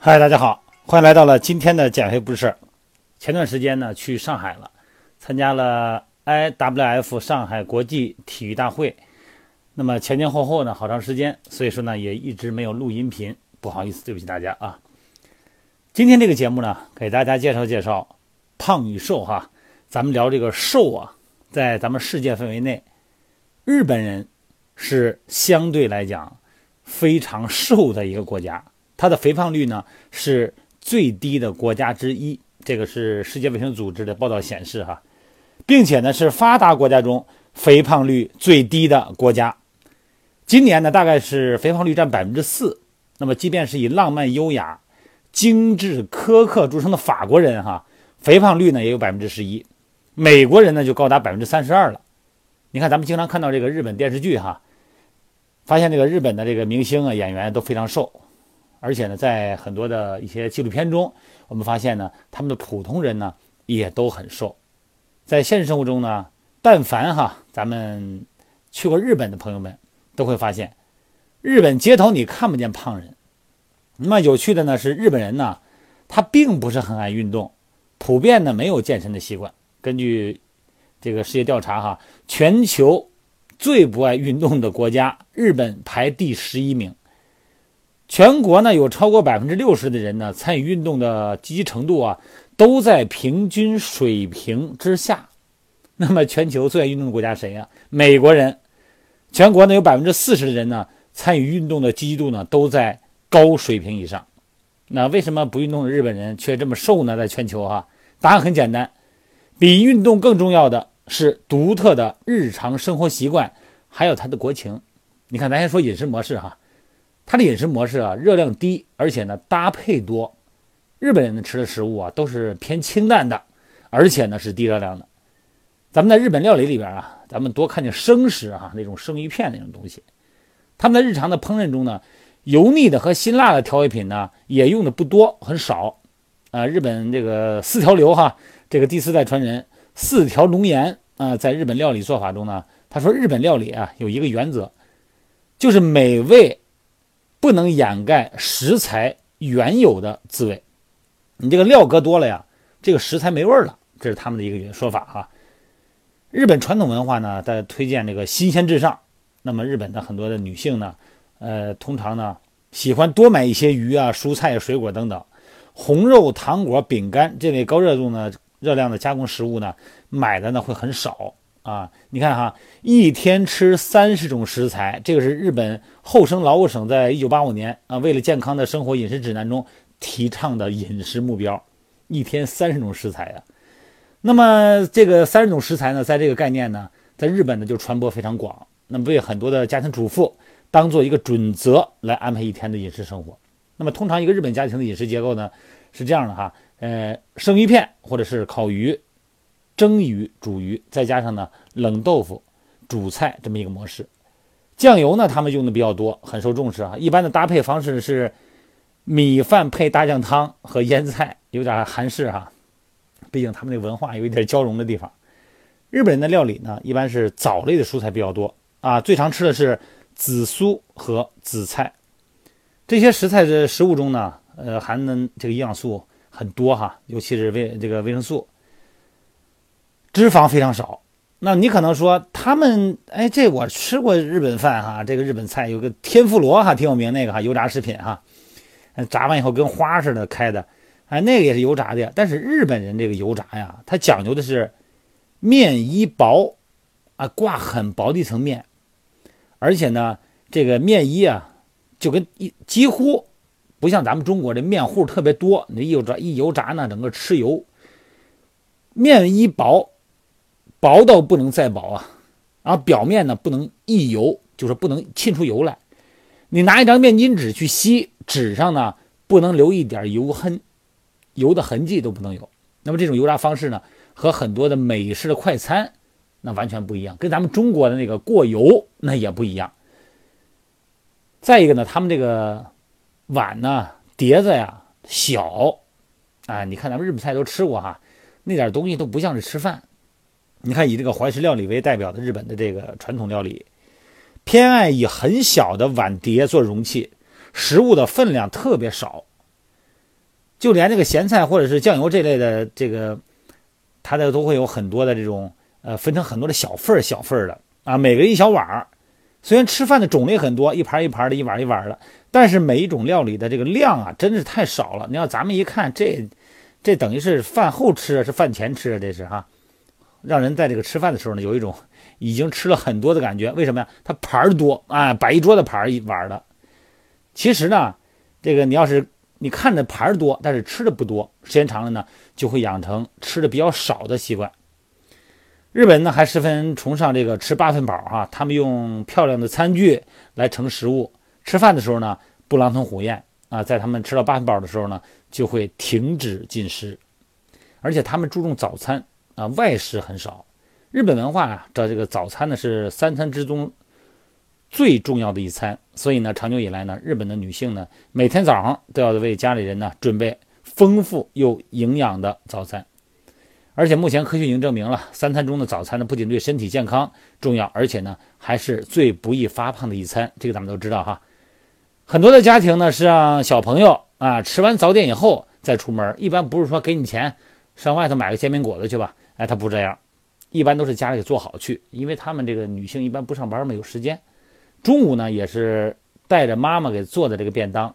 嗨，大家好，欢迎来到了今天的减肥不是。前段时间呢，去上海了，参加了 IWF 上海国际体育大会。那么前前后后呢，好长时间，所以说呢，也一直没有录音频，不好意思，对不起大家啊。今天这个节目呢，给大家介绍介绍胖与瘦哈。咱们聊这个瘦啊，在咱们世界范围内，日本人是相对来讲非常瘦的一个国家。它的肥胖率呢是最低的国家之一，这个是世界卫生组织的报道显示哈，并且呢是发达国家中肥胖率最低的国家。今年呢大概是肥胖率占百分之四。那么即便是以浪漫优雅、精致苛刻著称的法国人哈，肥胖率呢也有百分之十一，美国人呢就高达百分之三十二了。你看咱们经常看到这个日本电视剧哈，发现这个日本的这个明星啊演员都非常瘦。而且呢，在很多的一些纪录片中，我们发现呢，他们的普通人呢也都很瘦。在现实生活中呢，但凡哈咱们去过日本的朋友们都会发现，日本街头你看不见胖人。那么有趣的呢是，日本人呢他并不是很爱运动，普遍呢没有健身的习惯。根据这个世界调查哈，全球最不爱运动的国家，日本排第十一名。全国呢有超过百分之六十的人呢参与运动的积极程度啊都在平均水平之下。那么全球最爱运动的国家谁呀？美国人。全国呢有百分之四十的人呢参与运动的积极度呢都在高水平以上。那为什么不运动的日本人却这么瘦呢？在全球哈，答案很简单，比运动更重要的是独特的日常生活习惯，还有他的国情。你看，咱先说饮食模式哈。它的饮食模式啊，热量低，而且呢搭配多。日本人吃的食物啊都是偏清淡的，而且呢是低热量的。咱们在日本料理里边啊，咱们多看见生食啊，那种生鱼片那种东西。他们在日常的烹饪中呢，油腻的和辛辣的调味品呢也用的不多，很少。啊，日本这个四条流哈，这个第四代传人四条龙岩啊，在日本料理做法中呢，他说日本料理啊有一个原则，就是美味。不能掩盖食材原有的滋味，你这个料搁多了呀，这个食材没味儿了，这是他们的一个说法哈。日本传统文化呢，在推荐这个新鲜至上。那么日本的很多的女性呢，呃，通常呢喜欢多买一些鱼啊、蔬菜、水果等等，红肉、糖果、饼干这类高热度呢、热量的加工食物呢，买的呢会很少。啊，你看哈，一天吃三十种食材，这个是日本厚生劳动省在一九八五年啊，为了健康的生活饮食指南中提倡的饮食目标，一天三十种食材呀。那么这个三十种食材呢，在这个概念呢，在日本呢就传播非常广，那么被很多的家庭主妇当做一个准则来安排一天的饮食生活。那么通常一个日本家庭的饮食结构呢是这样的哈，呃，生鱼片或者是烤鱼。蒸鱼、煮鱼，再加上呢冷豆腐、煮菜这么一个模式。酱油呢，他们用的比较多，很受重视啊。一般的搭配方式是米饭配大酱汤和腌菜，有点韩式哈。毕竟他们那文化有一点交融的地方。日本人的料理呢，一般是藻类的蔬菜比较多啊，最常吃的是紫苏和紫菜。这些食材的食物中呢，呃，含的这个营养素很多哈，尤其是维这个维生素。脂肪非常少，那你可能说他们，哎，这我吃过日本饭哈，这个日本菜有个天妇罗哈，挺有名那个哈，油炸食品哈，炸完以后跟花似的开的，哎，那个也是油炸的。但是日本人这个油炸呀，它讲究的是面衣薄，啊，挂很薄的一层面，而且呢，这个面衣啊，就跟一几乎不像咱们中国这面糊特别多，你一油炸一油炸呢，整个吃油，面衣薄。薄到不能再薄啊，然后表面呢不能溢油，就是不能沁出油来。你拿一张面巾纸去吸，纸上呢不能留一点油痕，油的痕迹都不能有。那么这种油炸方式呢，和很多的美式的快餐那完全不一样，跟咱们中国的那个过油那也不一样。再一个呢，他们这个碗呢碟子呀小，啊，你看咱们日本菜都吃过哈，那点东西都不像是吃饭。你看，以这个怀石料理为代表的日本的这个传统料理，偏爱以很小的碗碟做容器，食物的分量特别少。就连这个咸菜或者是酱油这类的这个，它的都会有很多的这种呃，分成很多的小份儿小份儿的啊，每个一小碗儿。虽然吃饭的种类很多，一盘一盘的，一碗一碗的，但是每一种料理的这个量啊，真是太少了。你要咱们一看，这这等于是饭后吃啊，是饭前吃啊，这是哈，让人在这个吃饭的时候呢，有一种已经吃了很多的感觉。为什么呀？它盘儿多啊，摆一桌子盘儿一碗的。其实呢，这个你要是你看着盘儿多，但是吃的不多，时间长了呢，就会养成吃的比较少的习惯。日本呢还十分崇尚这个吃八分饱哈，他们用漂亮的餐具来盛食物，吃饭的时候呢不狼吞虎咽啊，在他们吃到八分饱的时候呢就会停止进食，而且他们注重早餐啊，外食很少。日本文化啊，这这个早餐呢是三餐之中最重要的一餐，所以呢长久以来呢，日本的女性呢每天早上都要为家里人呢准备丰富又营养的早餐。而且目前科学已经证明了，三餐中的早餐呢，不仅对身体健康重要，而且呢，还是最不易发胖的一餐。这个咱们都知道哈。很多的家庭呢，是让小朋友啊吃完早点以后再出门，一般不是说给你钱上外头买个煎饼果子去吧？哎，他不这样，一般都是家里做好去，因为他们这个女性一般不上班嘛，有时间。中午呢，也是带着妈妈给做的这个便当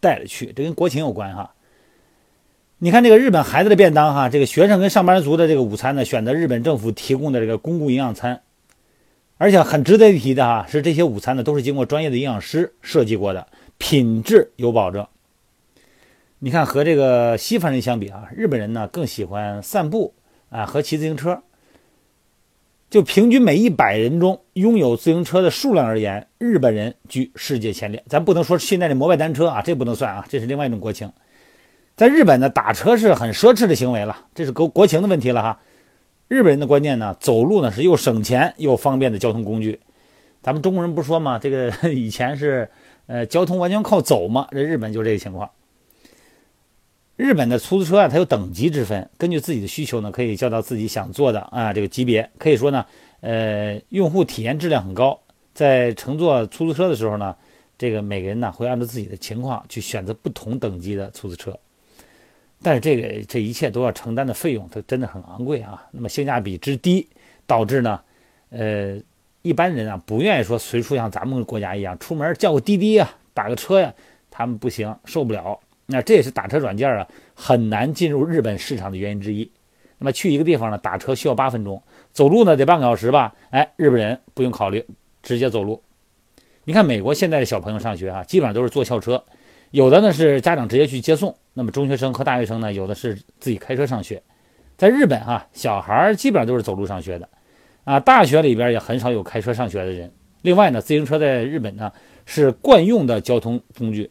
带着去，这跟国情有关哈。你看这个日本孩子的便当哈，这个学生跟上班族的这个午餐呢，选择日本政府提供的这个公共营养餐，而且很值得一提的哈，是这些午餐呢都是经过专业的营养师设计过的，品质有保证。你看和这个西方人相比啊，日本人呢更喜欢散步啊和骑自行车。就平均每一百人中拥有自行车的数量而言，日本人居世界前列。咱不能说现在的摩拜单车啊，这不能算啊，这是另外一种国情。在日本呢，打车是很奢侈的行为了，这是国国情的问题了哈。日本人的观念呢，走路呢是又省钱又方便的交通工具。咱们中国人不说嘛，这个 以前是呃交通完全靠走嘛，这日本就这个情况。日本的出租车啊，它有等级之分，根据自己的需求呢，可以叫到自己想坐的啊这个级别。可以说呢，呃，用户体验质量很高。在乘坐出租车的时候呢，这个每个人呢会按照自己的情况去选择不同等级的出租车。但是这个这一切都要承担的费用，它真的很昂贵啊。那么性价比之低，导致呢，呃，一般人啊不愿意说随处像咱们国家一样出门叫个滴滴呀，打个车呀，他们不行，受不了。那这也是打车软件啊很难进入日本市场的原因之一。那么去一个地方呢，打车需要八分钟，走路呢得半个小时吧？哎，日本人不用考虑，直接走路。你看美国现在的小朋友上学啊，基本上都是坐校车。有的呢是家长直接去接送，那么中学生和大学生呢，有的是自己开车上学。在日本哈，小孩基本上都是走路上学的，啊，大学里边也很少有开车上学的人。另外呢，自行车在日本呢是惯用的交通工具，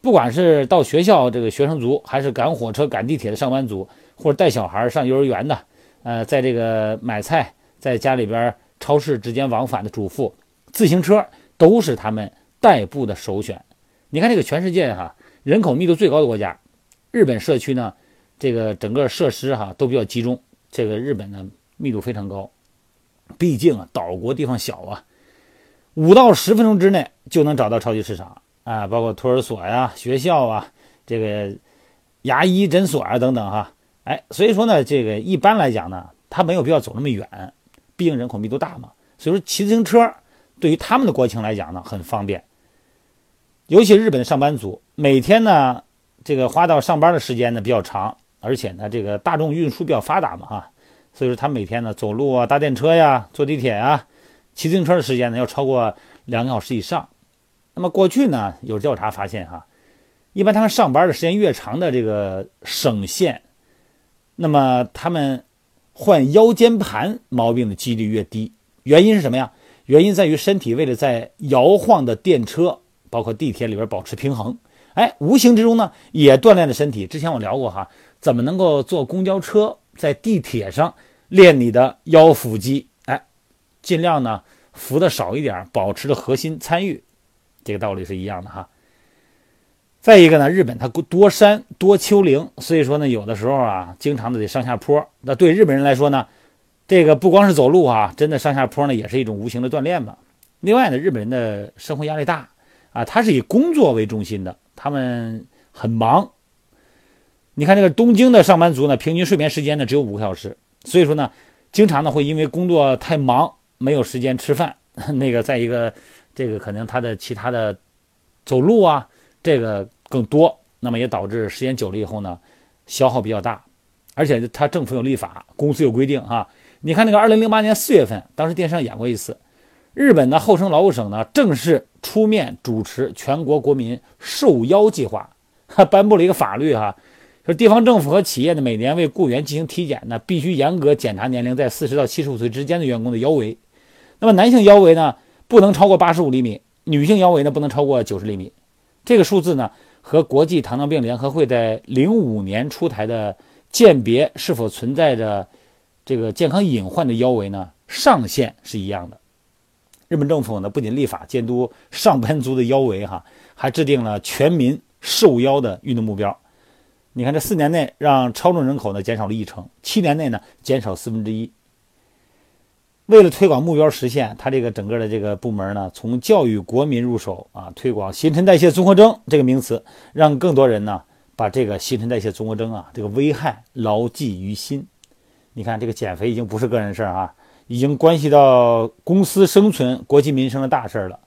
不管是到学校这个学生族，还是赶火车、赶地铁的上班族，或者带小孩上幼儿园的，呃，在这个买菜，在家里边超市之间往返的主妇，自行车都是他们代步的首选。你看这个全世界哈，人口密度最高的国家，日本社区呢，这个整个设施哈都比较集中。这个日本呢密度非常高，毕竟啊岛国地方小啊，五到十分钟之内就能找到超级市场啊，包括托儿所呀、学校啊、这个牙医诊所啊等等哈。哎，所以说呢，这个一般来讲呢，他没有必要走那么远，毕竟人口密度大嘛。所以说骑自行车对于他们的国情来讲呢，很方便。尤其日本的上班族，每天呢，这个花到上班的时间呢比较长，而且呢，这个大众运输比较发达嘛，哈，所以说他每天呢走路啊、搭电车呀、坐地铁呀、骑自行车的时间呢要超过两个小时以上。那么过去呢，有调查发现，哈，一般他们上班的时间越长的这个省县，那么他们患腰间盘毛病的几率越低。原因是什么呀？原因在于身体为了在摇晃的电车。包括地铁里边保持平衡，哎，无形之中呢也锻炼了身体。之前我聊过哈，怎么能够坐公交车在地铁上练你的腰腹肌？哎，尽量呢扶的少一点，保持着核心参与，这个道理是一样的哈。再一个呢，日本它多山多丘陵，所以说呢有的时候啊，经常的得上下坡。那对日本人来说呢，这个不光是走路啊，真的上下坡呢也是一种无形的锻炼吧。另外呢，日本人的生活压力大。啊，他是以工作为中心的，他们很忙，你看这个东京的上班族呢，平均睡眠时间呢只有五个小时，所以说呢，经常呢会因为工作太忙，没有时间吃饭。那个再一个，这个可能他的其他的走路啊，这个更多，那么也导致时间久了以后呢，消耗比较大。而且他政府有立法，公司有规定啊。你看那个二零零八年四月份，当时电视上演过一次，日本的厚生劳动省呢正式出面主持全国国民受邀计划，还颁布了一个法律哈，说地方政府和企业呢每年为雇员进行体检呢，必须严格检查年龄在四十到七十五岁之间的员工的腰围。那么男性腰围呢不能超过八十五厘米，女性腰围呢不能超过九十厘米。这个数字呢和国际糖尿病联合会在零五年出台的。鉴别是否存在着这个健康隐患的腰围呢？上限是一样的。日本政府呢不仅立法监督上班族的腰围哈，还制定了全民瘦腰的运动目标。你看这四年内让超重人口呢减少了一成，七年内呢减少四分之一。为了推广目标实现，他这个整个的这个部门呢，从教育国民入手啊，推广新陈代谢综合征这个名词，让更多人呢。把这个新陈代谢综合征啊，这个危害牢记于心。你看，这个减肥已经不是个人事儿啊，已经关系到公司生存、国计民生的大事儿了。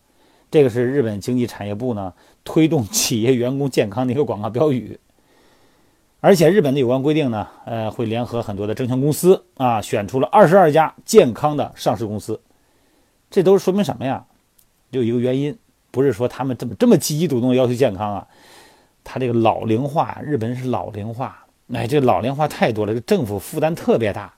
这个是日本经济产业部呢推动企业员工健康的一个广告标语。而且，日本的有关规定呢，呃，会联合很多的证券公司啊，选出了二十二家健康的上市公司。这都是说明什么呀？就一个原因，不是说他们这么这么积极主动要求健康啊。他这个老龄化，日本是老龄化，哎，这老龄化太多了，这政府负担特别大。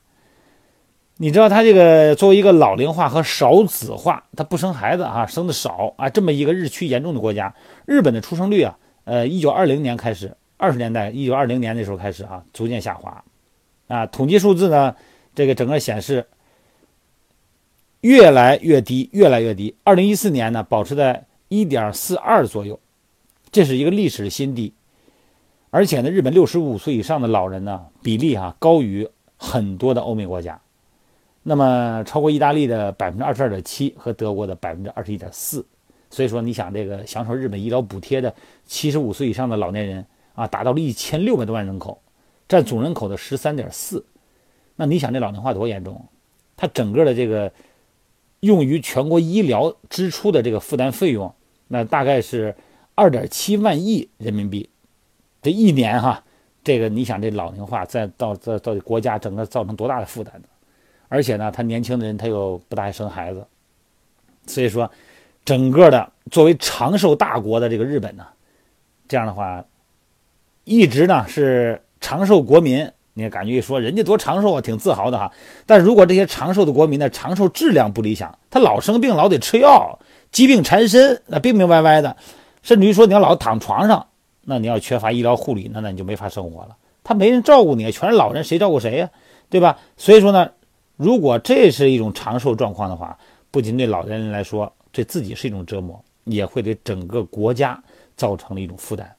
你知道，他这个作为一个老龄化和少子化，他不生孩子啊，生的少啊，这么一个日趋严重的国家，日本的出生率啊，呃，一九二零年开始，二十年代，一九二零年那时候开始啊，逐渐下滑，啊，统计数字呢，这个整个显示越来越低，越来越低。二零一四年呢，保持在一点四二左右。这是一个历史新低，而且呢，日本六十五岁以上的老人呢比例哈高于很多的欧美国家，那么超过意大利的百分之二十二点七和德国的百分之二十一点四，所以说你想这个享受日本医疗补贴的七十五岁以上的老年人啊达到了一千六百多万人口，占总人口的十三点四，那你想这老龄化多严重？它整个的这个用于全国医疗支出的这个负担费用，那大概是。二点七万亿人民币，这一年哈，这个你想这老龄化再到到到国家整个造成多大的负担呢？而且呢，他年轻的人他又不大爱生孩子，所以说，整个的作为长寿大国的这个日本呢，这样的话，一直呢是长寿国民，你感觉一说人家多长寿啊，挺自豪的哈。但如果这些长寿的国民呢，长寿质量不理想，他老生病，老得吃药，疾病缠身，那病病歪歪的。甚至于说你要老躺床上，那你要缺乏医疗护理，那那你就没法生活了。他没人照顾你，全是老人，谁照顾谁呀？对吧？所以说呢，如果这是一种长寿状况的话，不仅对老年人来说，对自己是一种折磨，也会对整个国家造成了一种负担。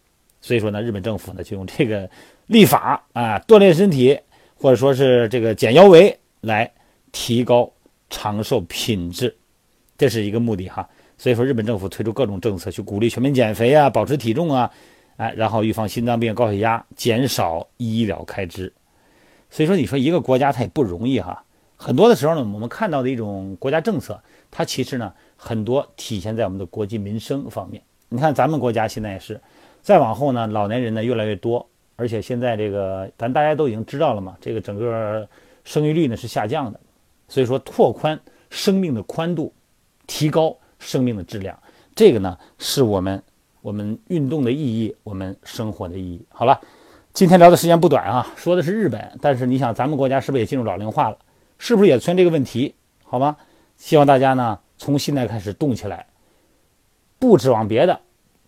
所以说呢，日本政府呢就用这个立法啊，锻炼身体，或者说是这个减腰围来提高长寿品质，这是一个目的哈。所以说，日本政府推出各种政策去鼓励全民减肥啊，保持体重啊，哎，然后预防心脏病、高血压，减少医疗开支。所以说，你说一个国家它也不容易哈。很多的时候呢，我们看到的一种国家政策，它其实呢很多体现在我们的国计民生方面。你看咱们国家现在也是，再往后呢，老年人呢越来越多，而且现在这个咱大家都已经知道了嘛，这个整个生育率呢是下降的。所以说，拓宽生命的宽度，提高。生命的质量，这个呢是我们我们运动的意义，我们生活的意义。好了，今天聊的时间不短啊，说的是日本，但是你想咱们国家是不是也进入老龄化了？是不是也存这个问题？好吗？希望大家呢从现在开始动起来，不指望别的，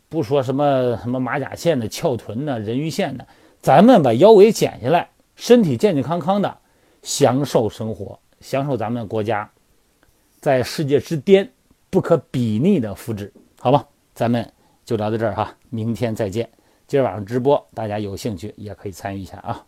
不说什么什么马甲线的、翘臀的、人鱼线的，咱们把腰围减下来，身体健健康康的，享受生活，享受咱们国家在世界之巅。不可比拟的福祉，好吧，咱们就聊到这儿哈，明天再见。今儿晚上直播，大家有兴趣也可以参与一下啊。